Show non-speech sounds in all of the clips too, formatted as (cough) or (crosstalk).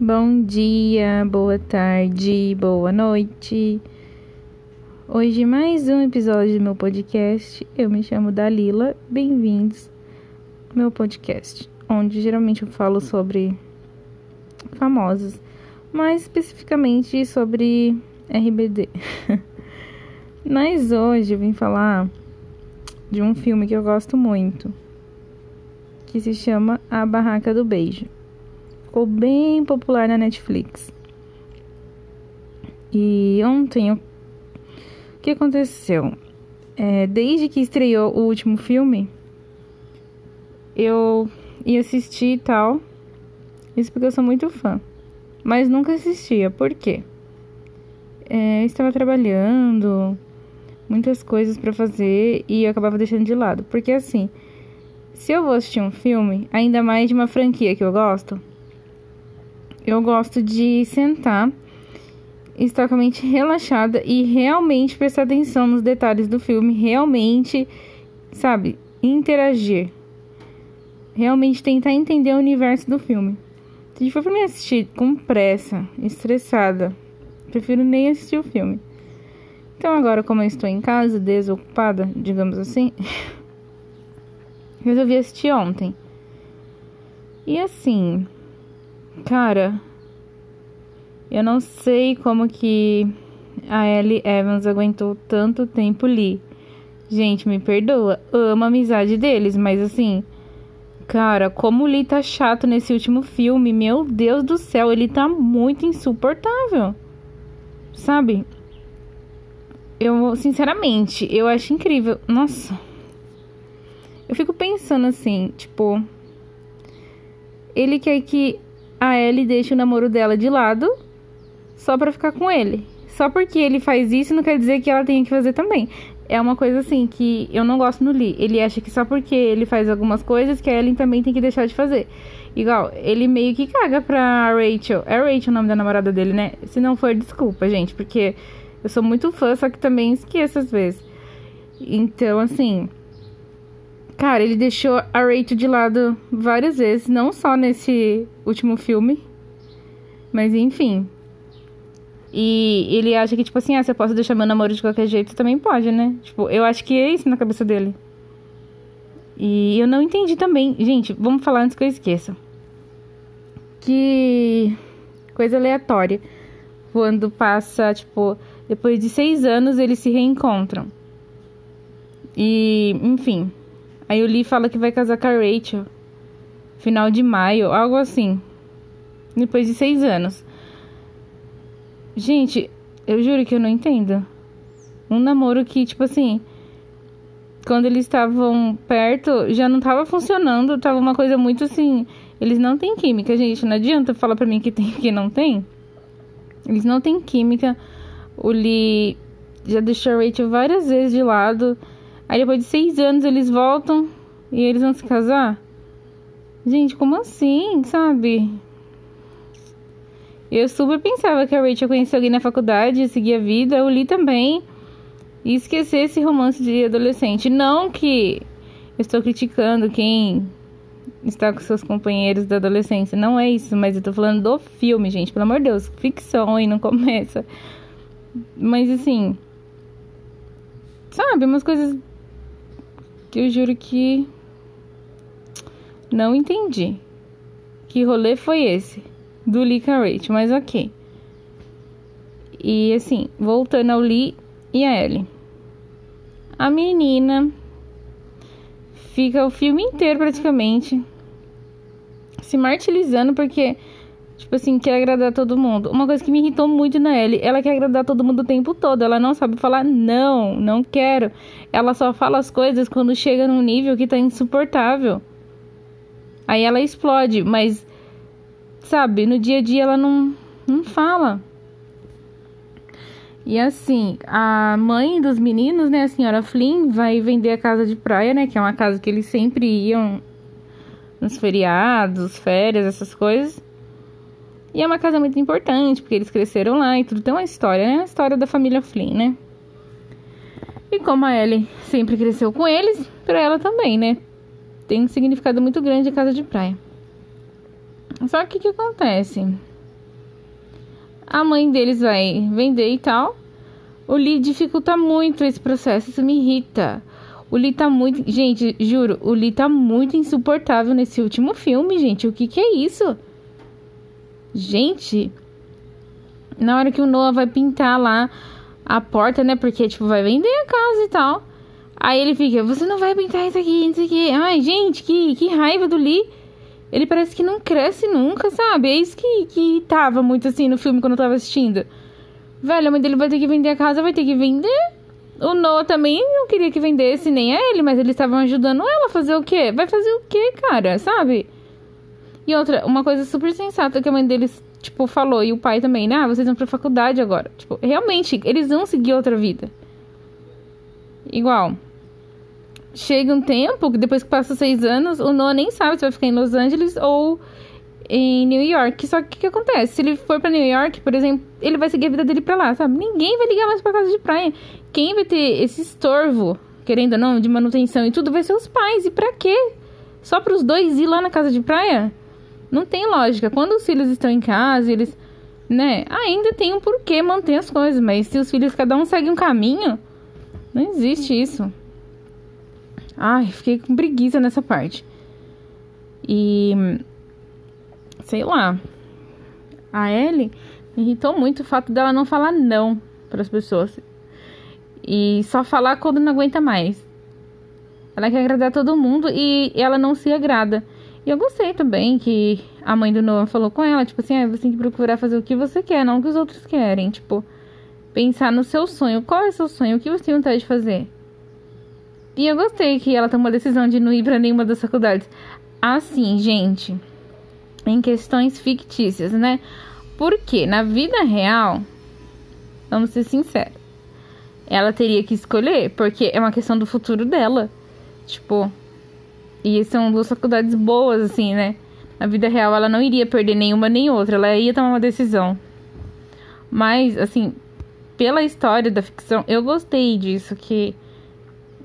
Bom dia, boa tarde, boa noite. Hoje mais um episódio do meu podcast. Eu me chamo Dalila. Bem-vindos ao meu podcast, onde geralmente eu falo sobre famosos, mais especificamente sobre RBD. (laughs) Mas hoje eu vim falar de um filme que eu gosto muito, que se chama A Barraca do Beijo ficou bem popular na Netflix. E ontem, o que aconteceu? É, desde que estreou o último filme, eu ia assistir e tal. Isso porque eu sou muito fã. Mas nunca assistia. Por quê? É, estava trabalhando, muitas coisas para fazer e eu acabava deixando de lado. Porque assim, se eu vou assistir um filme, ainda mais de uma franquia que eu gosto, eu gosto de sentar, estar com a mente relaxada e realmente prestar atenção nos detalhes do filme, realmente, sabe, interagir. Realmente tentar entender o universo do filme. Se for pra me assistir com pressa, estressada, prefiro nem assistir o filme. Então agora, como eu estou em casa, desocupada, digamos assim, (laughs) resolvi assistir ontem. E assim, Cara, eu não sei como que a Ellie Evans aguentou tanto tempo ali. Gente, me perdoa, amo a amizade deles, mas assim, cara, como o Lee tá chato nesse último filme, meu Deus do céu, ele tá muito insuportável. Sabe? Eu, sinceramente, eu acho incrível. Nossa. Eu fico pensando assim, tipo, ele quer que a Ellie deixa o namoro dela de lado só para ficar com ele. Só porque ele faz isso não quer dizer que ela tenha que fazer também. É uma coisa assim que eu não gosto no Lee. Ele acha que só porque ele faz algumas coisas que a Ellen também tem que deixar de fazer. Igual, ele meio que caga pra Rachel. É Rachel o nome da namorada dele, né? Se não for, desculpa, gente, porque eu sou muito fã, só que também esqueço às vezes. Então, assim, Cara, ele deixou a Rachel de lado várias vezes, não só nesse último filme, mas enfim. E ele acha que, tipo assim, ah, se eu posso deixar meu namoro de qualquer jeito, também pode, né? Tipo, eu acho que é isso na cabeça dele. E eu não entendi também. Gente, vamos falar antes que eu esqueça. Que coisa aleatória. Quando passa, tipo, depois de seis anos eles se reencontram. E, enfim, Aí o Lee fala que vai casar com a Rachel. Final de maio, algo assim. Depois de seis anos. Gente, eu juro que eu não entendo. Um namoro que, tipo assim. Quando eles estavam perto, já não tava funcionando. Tava uma coisa muito assim. Eles não têm química, gente. Não adianta falar pra mim que tem que não tem. Eles não têm química. O Lee já deixou a Rachel várias vezes de lado. Aí depois de seis anos eles voltam e eles vão se casar? Gente, como assim, sabe? Eu super pensava que a Rachel conhecia alguém na faculdade, seguia a vida, eu li também. E esquecer esse romance de adolescente. Não que eu estou criticando quem está com seus companheiros da adolescência. Não é isso, mas eu tô falando do filme, gente. Pelo amor de Deus, ficção aí não começa. Mas assim. Sabe, umas coisas que eu juro que não entendi. Que rolê foi esse? Do Lee Rachel, mas ok. E assim, voltando ao Lee e a Ellie. A menina fica o filme inteiro praticamente se martirizando porque Tipo assim, quer agradar todo mundo. Uma coisa que me irritou muito na Ellie, ela quer agradar todo mundo o tempo todo. Ela não sabe falar não, não quero. Ela só fala as coisas quando chega num nível que tá insuportável. Aí ela explode, mas sabe, no dia a dia ela não não fala. E assim, a mãe dos meninos, né, a senhora Flynn, vai vender a casa de praia, né, que é uma casa que eles sempre iam nos feriados, férias, essas coisas. E é uma casa muito importante, porque eles cresceram lá e tudo. Tem uma história, né? A história da família Flynn, né? E como a Ellie sempre cresceu com eles, para ela também, né? Tem um significado muito grande a casa de praia. Só que o que acontece? A mãe deles vai vender e tal. O Lee dificulta muito esse processo, isso me irrita. O Lee tá muito. Gente, juro, o Lee tá muito insuportável nesse último filme, gente. O que que é isso? Gente, na hora que o Noah vai pintar lá a porta, né? Porque, tipo, vai vender a casa e tal. Aí ele fica, você não vai pintar isso aqui, isso aqui. Ai, gente, que, que raiva do Lee. Ele parece que não cresce nunca, sabe? É isso que, que tava muito assim no filme quando eu tava assistindo. Velho, a mãe dele vai ter que vender a casa, vai ter que vender. O Noah também não queria que vendesse, nem a ele, mas eles estavam ajudando ela a fazer o quê? Vai fazer o quê, cara? Sabe? E outra, uma coisa super sensata que a mãe deles, tipo, falou, e o pai também, né? Ah, vocês vão pra faculdade agora. Tipo, realmente, eles vão seguir outra vida. Igual. Chega um tempo, depois que passa seis anos, o Noah nem sabe se vai ficar em Los Angeles ou em New York. Só que o que, acontece? Se ele for para New York, por exemplo, ele vai seguir a vida dele pra lá, sabe? Ninguém vai ligar mais pra casa de praia. Quem vai ter esse estorvo, querendo ou não, de manutenção e tudo, vai ser os pais. E pra quê? Só para os dois ir lá na casa de praia? Não tem lógica. Quando os filhos estão em casa, eles, né, ainda tem um porquê manter as coisas, mas se os filhos cada um segue um caminho, não existe isso. Ai, fiquei com preguiça nessa parte. E sei lá. A Ellie irritou muito o fato dela não falar não para as pessoas. E só falar quando não aguenta mais. Ela quer agradar todo mundo e ela não se agrada. E eu gostei também que a mãe do Noah falou com ela, tipo assim, ah, você tem que procurar fazer o que você quer, não o que os outros querem. Tipo, pensar no seu sonho. Qual é o seu sonho? O que você tem vontade de fazer? E eu gostei que ela tomou a decisão de não ir para nenhuma das faculdades. Assim, gente, em questões fictícias, né? Porque na vida real, vamos ser sinceros, ela teria que escolher, porque é uma questão do futuro dela. Tipo, e são duas faculdades boas, assim, né? Na vida real, ela não iria perder nenhuma nem outra, ela ia tomar uma decisão. Mas, assim, pela história da ficção, eu gostei disso, que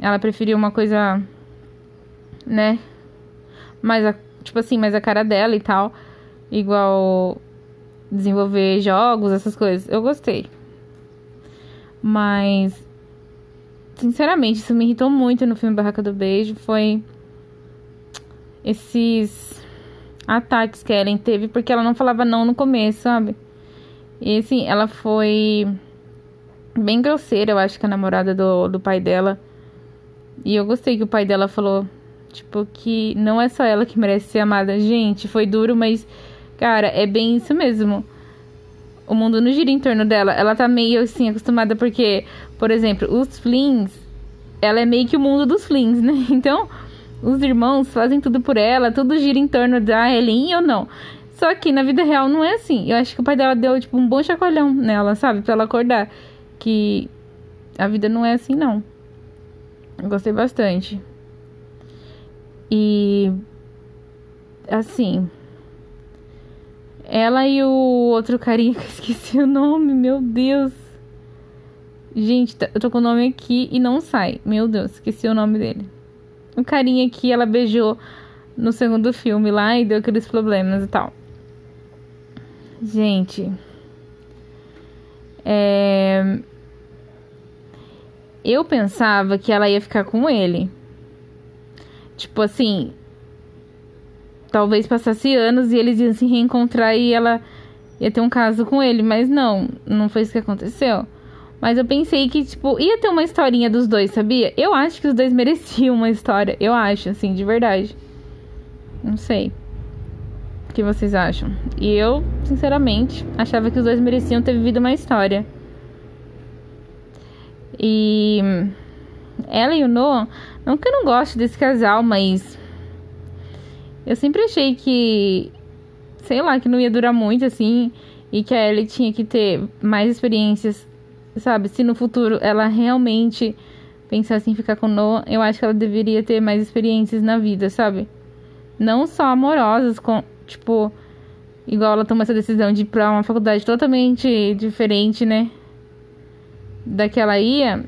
ela preferiu uma coisa, né? Mais a, tipo assim, mais a cara dela e tal. Igual desenvolver jogos, essas coisas. Eu gostei. Mas, sinceramente, isso me irritou muito no filme Barraca do Beijo. Foi esses ataques que Ellen teve porque ela não falava não no começo, sabe? E assim, ela foi bem grosseira, eu acho que a namorada do, do pai dela. E eu gostei que o pai dela falou, tipo, que não é só ela que merece ser amada. Gente, foi duro, mas, cara, é bem isso mesmo. O mundo não gira em torno dela. Ela tá meio assim, acostumada porque, por exemplo, os Flings, ela é meio que o mundo dos Flings, né? (laughs) Então, os irmãos fazem tudo por ela, tudo gira em torno da Helen ou não. Só que na vida real não é assim. Eu acho que o pai dela deu, tipo, um bom chacoalhão nela, sabe? Pra ela acordar. Que a vida não é assim, não. Eu gostei bastante. E. Assim. Ela e o outro carinha (laughs) que eu esqueci o nome, meu Deus. Gente, eu tô com o nome aqui e não sai. Meu Deus, esqueci o nome dele um carinha que ela beijou no segundo filme lá e deu aqueles problemas e tal. Gente. É... Eu pensava que ela ia ficar com ele. Tipo assim. Talvez passasse anos e eles iam se reencontrar e ela ia ter um caso com ele. Mas não, não foi isso que aconteceu. Mas eu pensei que, tipo, ia ter uma historinha dos dois, sabia? Eu acho que os dois (laughs) mereciam uma história. Eu acho, assim, de verdade. Não sei. O que vocês acham? E eu, sinceramente, achava que os dois mereciam ter vivido uma história. E ela e o Noah, não que eu não goste desse casal, mas eu sempre achei que, sei lá, que não ia durar muito assim e que a Ellie tinha que ter mais experiências sabe? Se no futuro ela realmente pensasse em ficar com Noah, eu acho que ela deveria ter mais experiências na vida, sabe? Não só amorosas, com, tipo, igual ela toma essa decisão de ir pra uma faculdade totalmente diferente, né? Da que ela ia,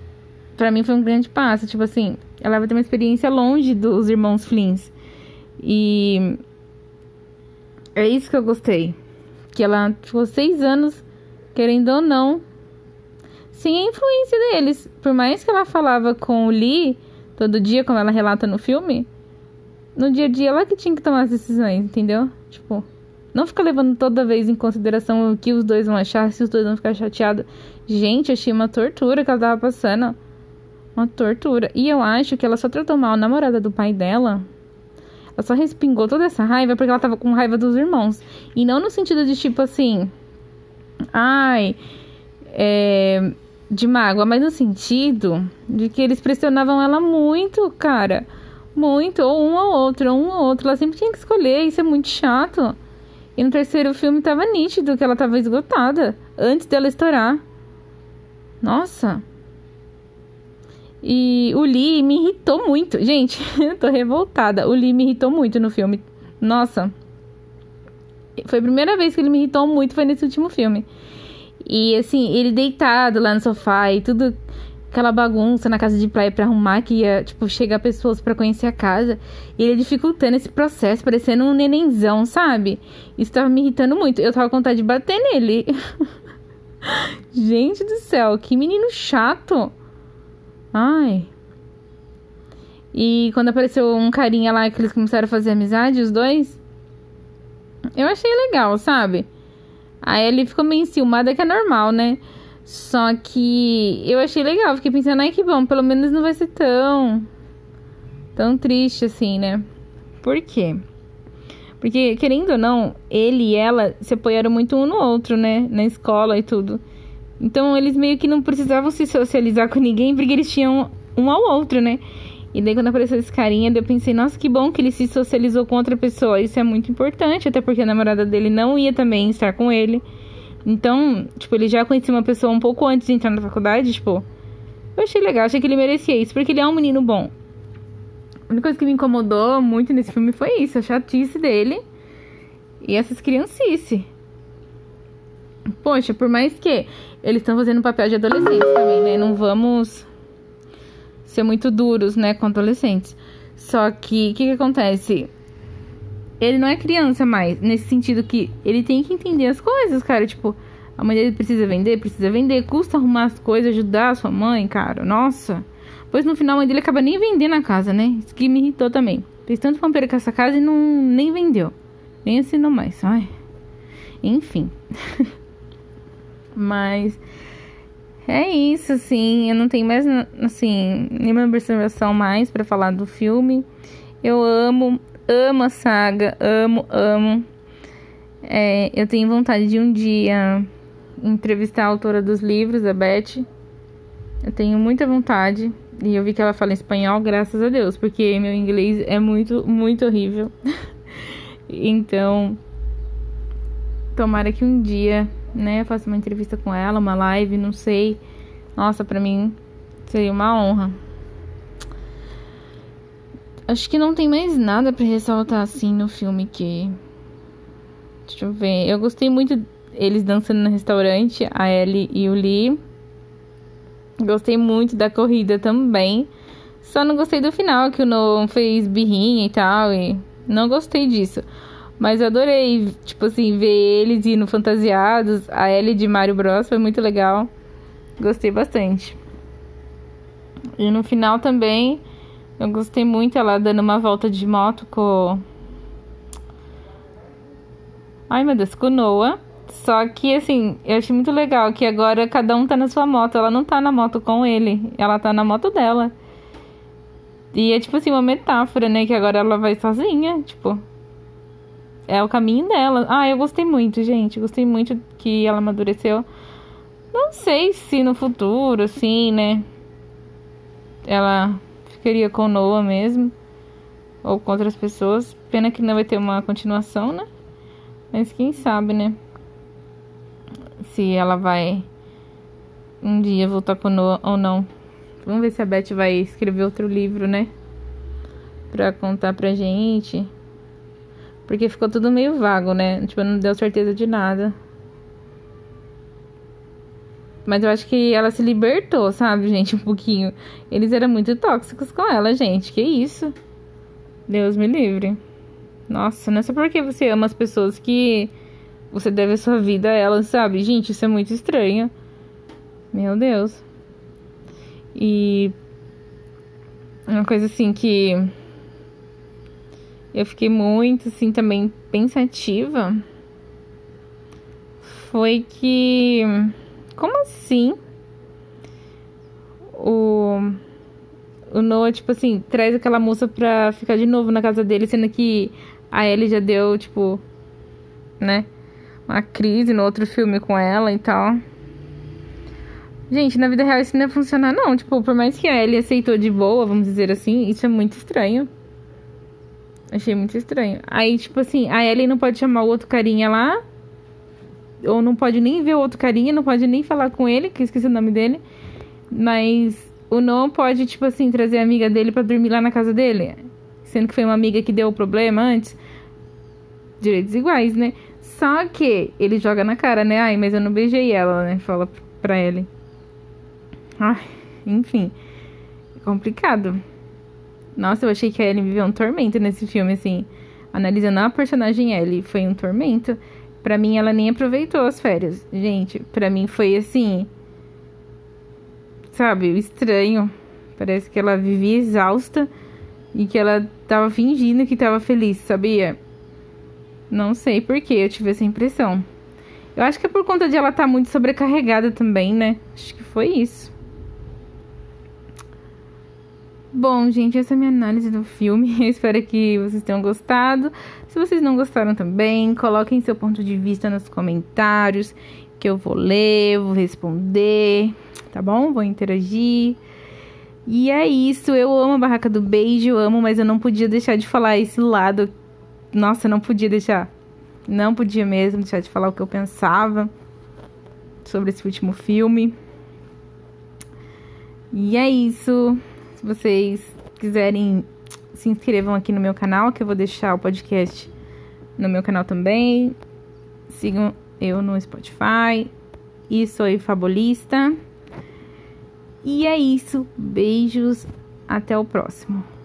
pra mim foi um grande passo. Tipo assim, ela vai ter uma experiência longe dos irmãos Flins. E é isso que eu gostei. Que ela ficou seis anos querendo ou não, sem a influência deles. Por mais que ela falava com o Lee todo dia, como ela relata no filme, no dia a dia ela que tinha que tomar as decisões, entendeu? Tipo, não ficar levando toda vez em consideração o que os dois vão achar, se os dois vão ficar chateados. Gente, achei uma tortura que ela tava passando. Uma tortura. E eu acho que ela só tratou mal a namorada do pai dela. Ela só respingou toda essa raiva porque ela tava com raiva dos irmãos. E não no sentido de tipo assim. Ai. É, de mágoa, mas no sentido de que eles pressionavam ela muito, cara. Muito. Ou um ou outro, ou um ou outro. Ela sempre tinha que escolher. Isso é muito chato. E no terceiro filme tava nítido que ela tava esgotada. Antes dela estourar. Nossa. E o Lee me irritou muito. Gente, (laughs) eu tô revoltada. O Lee me irritou muito no filme. Nossa. Foi a primeira vez que ele me irritou muito, foi nesse último filme. E assim, ele deitado lá no sofá e tudo aquela bagunça na casa de praia para arrumar que ia, tipo, chegar pessoas para conhecer a casa. E ele dificultando esse processo, parecendo um nenenzão, sabe? Isso tava me irritando muito. Eu tava com vontade de bater nele. (laughs) Gente do céu, que menino chato. Ai. E quando apareceu um carinha lá que eles começaram a fazer amizade, os dois, eu achei legal, sabe? Aí ele ficou meio enciumada, que é normal, né? Só que eu achei legal, fiquei pensando, ai que bom, pelo menos não vai ser tão. tão triste assim, né? Por quê? Porque, querendo ou não, ele e ela se apoiaram muito um no outro, né? Na escola e tudo. Então eles meio que não precisavam se socializar com ninguém porque eles tinham um ao outro, né? E daí quando apareceu esse carinha, eu pensei, nossa, que bom que ele se socializou com outra pessoa. Isso é muito importante, até porque a namorada dele não ia também estar com ele. Então, tipo, ele já conhecia uma pessoa um pouco antes de entrar na faculdade, tipo. Eu achei legal, achei que ele merecia isso, porque ele é um menino bom. A única coisa que me incomodou muito nesse filme foi isso, a chatice dele e essas criancices. Poxa, por mais que eles estão fazendo papel de adolescentes também, né? Não vamos ser muito duros, né, com adolescentes. Só que o que, que acontece? Ele não é criança mais, nesse sentido que ele tem que entender as coisas, cara. Tipo, a mãe dele precisa vender, precisa vender, custa arrumar as coisas, ajudar a sua mãe, cara. Nossa. Pois no final a mãe dele acaba nem vendendo a casa, né? Isso que me irritou também. Fez tanto pampeiro com essa casa e não nem vendeu. Nem assinou mais. Ai. Enfim. (laughs) Mas é isso, assim. Eu não tenho mais, assim, nenhuma observação mais para falar do filme. Eu amo, amo a saga, amo, amo. É, eu tenho vontade de um dia entrevistar a autora dos livros, a Beth. Eu tenho muita vontade. E eu vi que ela fala espanhol, graças a Deus, porque meu inglês é muito, muito horrível. (laughs) então, tomara que um dia né? Faço uma entrevista com ela, uma live, não sei. Nossa, pra mim seria uma honra. Acho que não tem mais nada para ressaltar assim no filme que. Deixa eu ver. Eu gostei muito eles dançando no restaurante, a Ellie e o Lee. Gostei muito da corrida também. Só não gostei do final, que o Noah fez birrinha e tal. E não gostei disso. Mas eu adorei, tipo assim, ver eles indo fantasiados. A Ellie de Mario Bros foi muito legal. Gostei bastante. E no final também, eu gostei muito ela dando uma volta de moto com. Ai meu Deus, com Noah. Só que assim, eu achei muito legal que agora cada um tá na sua moto. Ela não tá na moto com ele, ela tá na moto dela. E é tipo assim, uma metáfora, né? Que agora ela vai sozinha, tipo, é o caminho dela. Ah, eu gostei muito, gente. Gostei muito que ela amadureceu. Não sei se no futuro, assim, né? Ela ficaria com Noah mesmo. Ou com outras pessoas. Pena que não vai ter uma continuação, né? Mas quem sabe, né? Se ela vai um dia voltar com Noah ou não. Vamos ver se a Beth vai escrever outro livro, né? Pra contar pra gente. Porque ficou tudo meio vago, né? Tipo, não deu certeza de nada. Mas eu acho que ela se libertou, sabe, gente? Um pouquinho. Eles eram muito tóxicos com ela, gente. Que isso? Deus me livre. Nossa, não é só porque você ama as pessoas que você deve a sua vida a ela, sabe? Gente, isso é muito estranho. Meu Deus. E uma coisa assim que eu fiquei muito assim também pensativa foi que como assim o o Noah, tipo assim, traz aquela moça pra ficar de novo na casa dele, sendo que a Ellie já deu, tipo, né? Uma crise no outro filme com ela e tal. Gente, na vida real isso não ia funcionar, não. Tipo, por mais que a Ellie aceitou de boa, vamos dizer assim, isso é muito estranho. Achei muito estranho. Aí, tipo assim, a Ellie não pode chamar o outro carinha lá. Ou não pode nem ver o outro carinha, não pode nem falar com ele, que eu esqueci o nome dele. Mas o Noah pode, tipo assim, trazer a amiga dele para dormir lá na casa dele. Sendo que foi uma amiga que deu o problema antes. Direitos iguais, né? Só que ele joga na cara, né? Ai, mas eu não beijei ela, né? Fala pra ele. Ai, enfim. Complicado. Nossa, eu achei que a Ellie viveu um tormento nesse filme, assim. Analisando a personagem Ellie, foi um tormento. Pra mim, ela nem aproveitou as férias. Gente, pra mim foi assim. Sabe, estranho. Parece que ela vivia exausta e que ela tava fingindo que tava feliz, sabia? Não sei por que eu tive essa impressão. Eu acho que é por conta de ela estar tá muito sobrecarregada também, né? Acho que foi isso. Bom, gente, essa é a minha análise do filme. Eu (laughs) espero que vocês tenham gostado. Se vocês não gostaram também, coloquem seu ponto de vista nos comentários, que eu vou ler, vou responder, tá bom? Vou interagir. E é isso, eu amo a Barraca do Beijo, amo, mas eu não podia deixar de falar esse lado. Nossa, não podia deixar. Não podia mesmo deixar de falar o que eu pensava sobre esse último filme. E é isso. Vocês quiserem, se inscrevam aqui no meu canal, que eu vou deixar o podcast no meu canal também. Sigam eu no Spotify. E sou fabulista. E é isso. Beijos. Até o próximo.